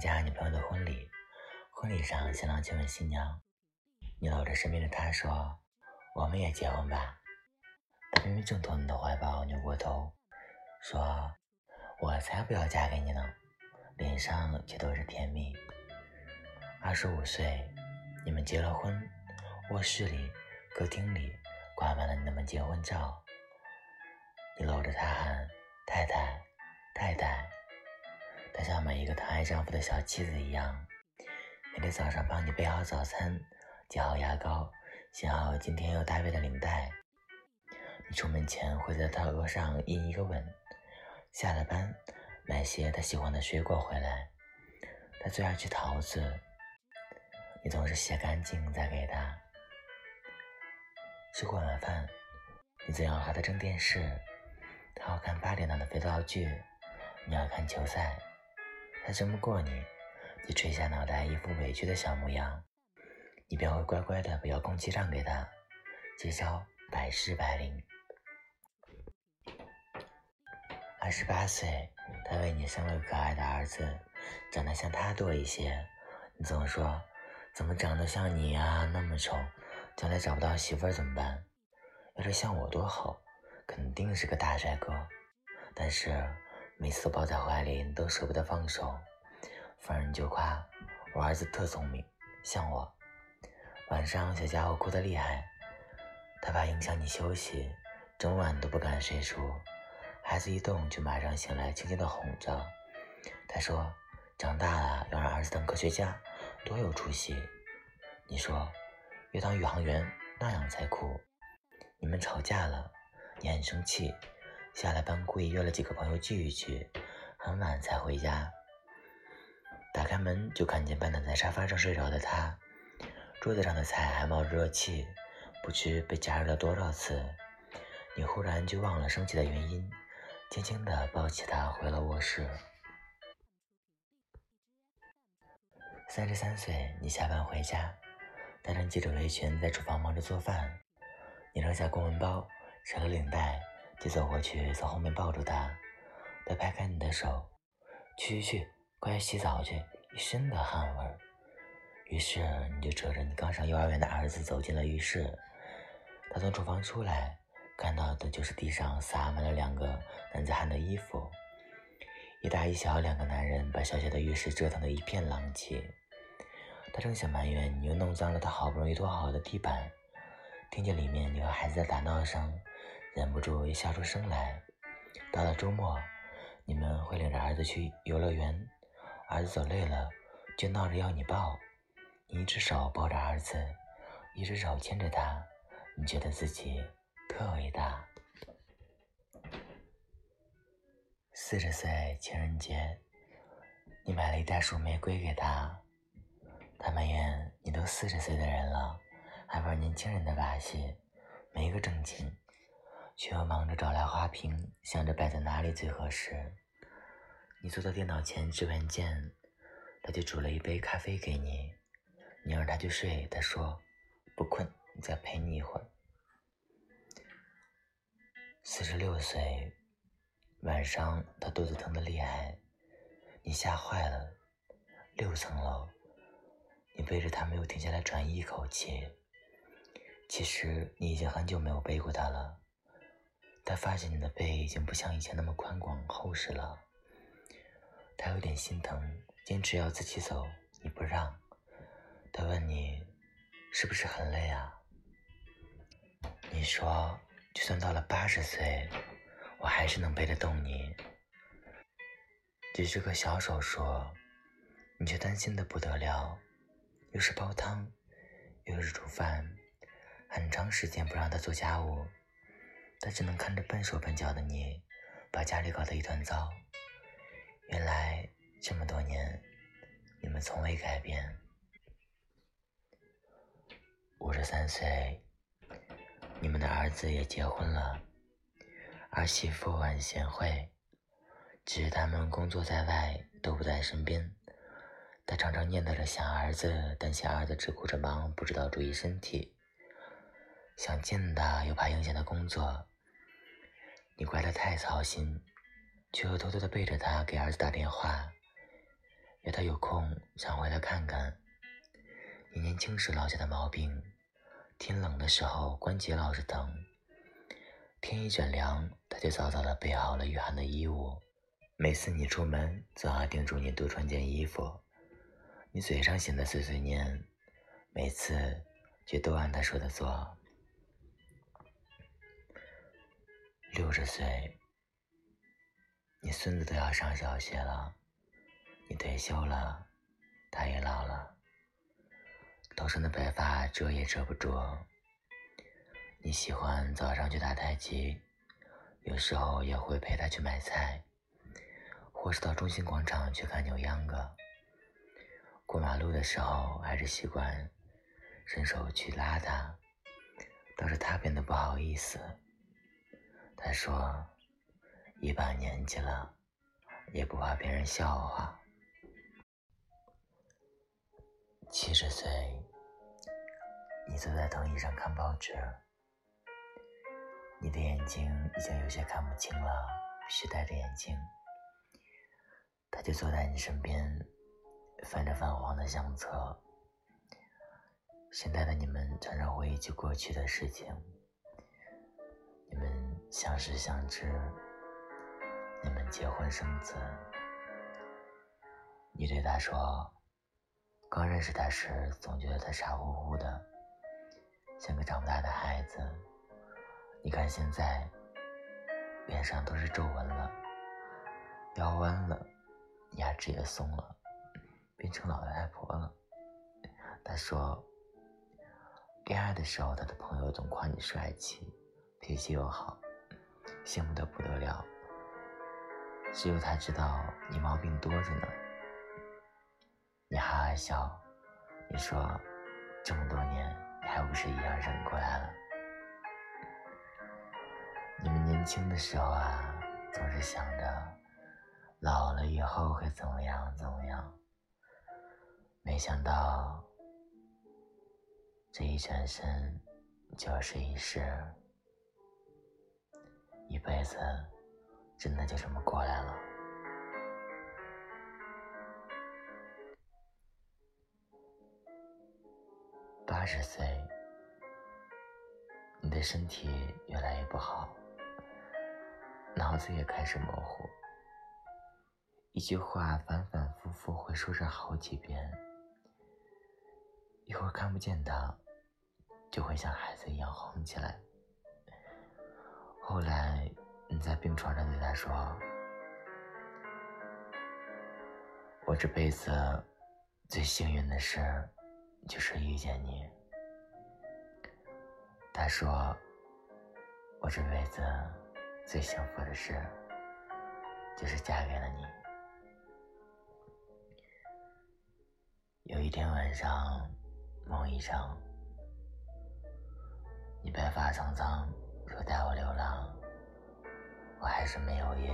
加女朋友的婚礼，婚礼上新郎亲吻新娘，你搂着身边的他说：“我们也结婚吧。”他明明挣脱你的怀抱，扭过头说：“我才不要嫁给你呢。”脸上却都是甜蜜。二十五岁，你们结了婚，卧室里、客厅里挂满了你们结婚照。你搂着他喊：“太太，太太。”她像每一个疼爱丈夫的小妻子一样，每天早上帮你备好早餐，挤好牙膏，系好今天要搭配的领带。你出门前会在她额上印一个吻。下了班，买些她喜欢的水果回来。她最爱吃桃子，你总是洗干净再给她。吃过晚饭，你总要和她争电视。她要看八点档的肥皂剧，你要看球赛。他争不过你，你垂下脑袋，一副委屈的小模样，你便会乖乖的把遥控器让给他，结交百试百灵。二十八岁，他为你生了个可爱的儿子，长得像他多一些。你总说，怎么长得像你啊？那么丑，将来找不到媳妇怎么办？要是像我多好，肯定是个大帅哥。但是。每次抱在怀里，你都舍不得放手，逢人就夸我儿子特聪明，像我。晚上小家伙哭得厉害，他怕影响你休息，整晚都不敢睡熟。孩子一动就马上醒来，轻轻地哄着。他说：“长大了要让儿子当科学家，多有出息。”你说：“要当宇航员，那样才酷。”你们吵架了，你很生气。下了班，故意约了几个朋友聚一聚，很晚才回家。打开门就看见半躺在沙发上睡着的他，桌子上的菜还冒着热气，不知被加热了多少次。你忽然就忘了生气的原因，轻轻地抱起他回了卧室。三十三岁，你下班回家，戴上记者围裙，在厨房忙着做饭。你扔下公文包，扯了领带。就走过去，从后面抱住他，他拍开你的手，去去去，快去洗澡去，一身的汗味儿。于是你就扯着你刚上幼儿园的儿子走进了浴室。他从厨房出来，看到的就是地上洒满了两个男子汉的衣服，一大一小两个男人把小小的浴室折腾得一片狼藉。他正想埋怨你又弄脏了他好不容易拖好的地板，听见里面你和孩子的打闹声。忍不住也笑出声来。到了周末，你们会领着儿子去游乐园，儿子走累了就闹着要你抱，你一只手抱着儿子，一只手牵着他，你觉得自己特伟大。四十岁情人节，你买了一袋束玫瑰给他，他埋怨你都四十岁的人了，还玩年轻人的把戏，没个正经。却又忙着找来花瓶，想着摆在哪里最合适。你坐到电脑前指文件，他就煮了一杯咖啡给你。你让他去睡，他说不困，再陪你一会儿。四十六岁，晚上他肚子疼得厉害，你吓坏了。六层楼，你背着他没有停下来喘一口气。其实你已经很久没有背过他了。他发现你的背已经不像以前那么宽广厚实了，他有点心疼，坚持要自己走，你不让。他问你，是不是很累啊？你说，就算到了八十岁，我还是能背得动你。只是个小手术，你却担心的不得了，又是煲汤，又是煮饭，很长时间不让他做家务。他只能看着笨手笨脚的你，把家里搞得一团糟。原来这么多年，你们从未改变。五十三岁，你们的儿子也结婚了，儿媳妇很贤惠，只是他们工作在外，都不在身边。他常常念叨着想儿子，担心儿子只顾着忙，不知道注意身体。想见他，又怕影响他工作。你怪他太操心，却又偷偷的背着他给儿子打电话。约他有空想回来看看。你年轻时落下的毛病，天冷的时候关节老是疼，天一转凉，他就早早的备好了御寒的衣物。每次你出门，总要叮嘱你多穿件衣服。你嘴上显得碎碎念，每次却都按他说的做。六十岁，你孙子都要上小学了，你退休了，他也老了，头上的白发遮也遮不住。你喜欢早上去打太极，有时候也会陪他去买菜，或是到中心广场去看扭秧歌。过马路的时候，还是习惯伸手去拉他，倒是他变得不好意思。他说：“一把年纪了，也不怕别人笑话。七十岁，你坐在藤椅上看报纸，你的眼睛已经有些看不清了，必须戴着眼镜。他就坐在你身边，翻着泛黄的相册。现在的你们常常回忆起过去的事情。”你们相识相知，你们结婚生子。你对他说，刚认识他时总觉得他傻乎乎的，像个长不大的孩子。你看现在，脸上都是皱纹了，腰弯了，牙齿也松了，变成老太婆了。他说，恋爱的时候，他的朋友总夸你帅气。脾气又好，羡慕的不得了。只有他知道你毛病多着呢。你哈哈笑，你说这么多年你还不是一样忍过来了？你们年轻的时候啊，总是想着老了以后会怎么样怎么样，没想到这一转身就是一世。一辈子真的就这么过来了。八十岁，你的身体越来越不好，脑子也开始模糊，一句话反反复复会说上好几遍，一会儿看不见他，就会像孩子一样哄起来。后来，你在病床上对他说：“我这辈子最幸运的事，就是遇见你。”他说：“我这辈子最幸福的事，就是嫁给了你。”有一天晚上，梦一场，你白发苍苍。说带我流浪，我还是没有约，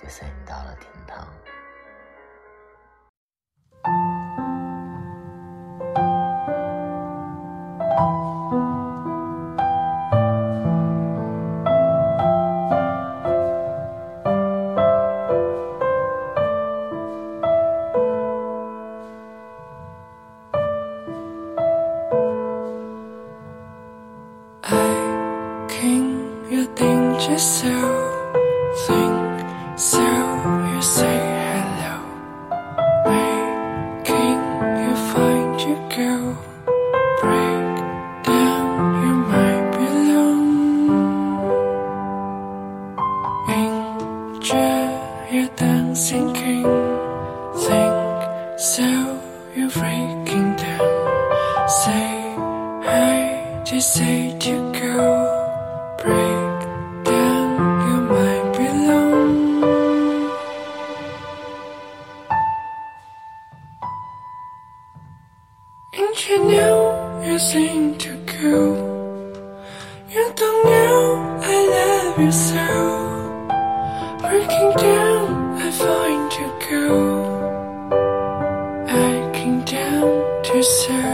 就随你到了天堂。breaking down. Say hey, just say to go. Break down, you might be alone. And you know you seem to go. You don't know I love you so. Breaking down, I find you go. sir.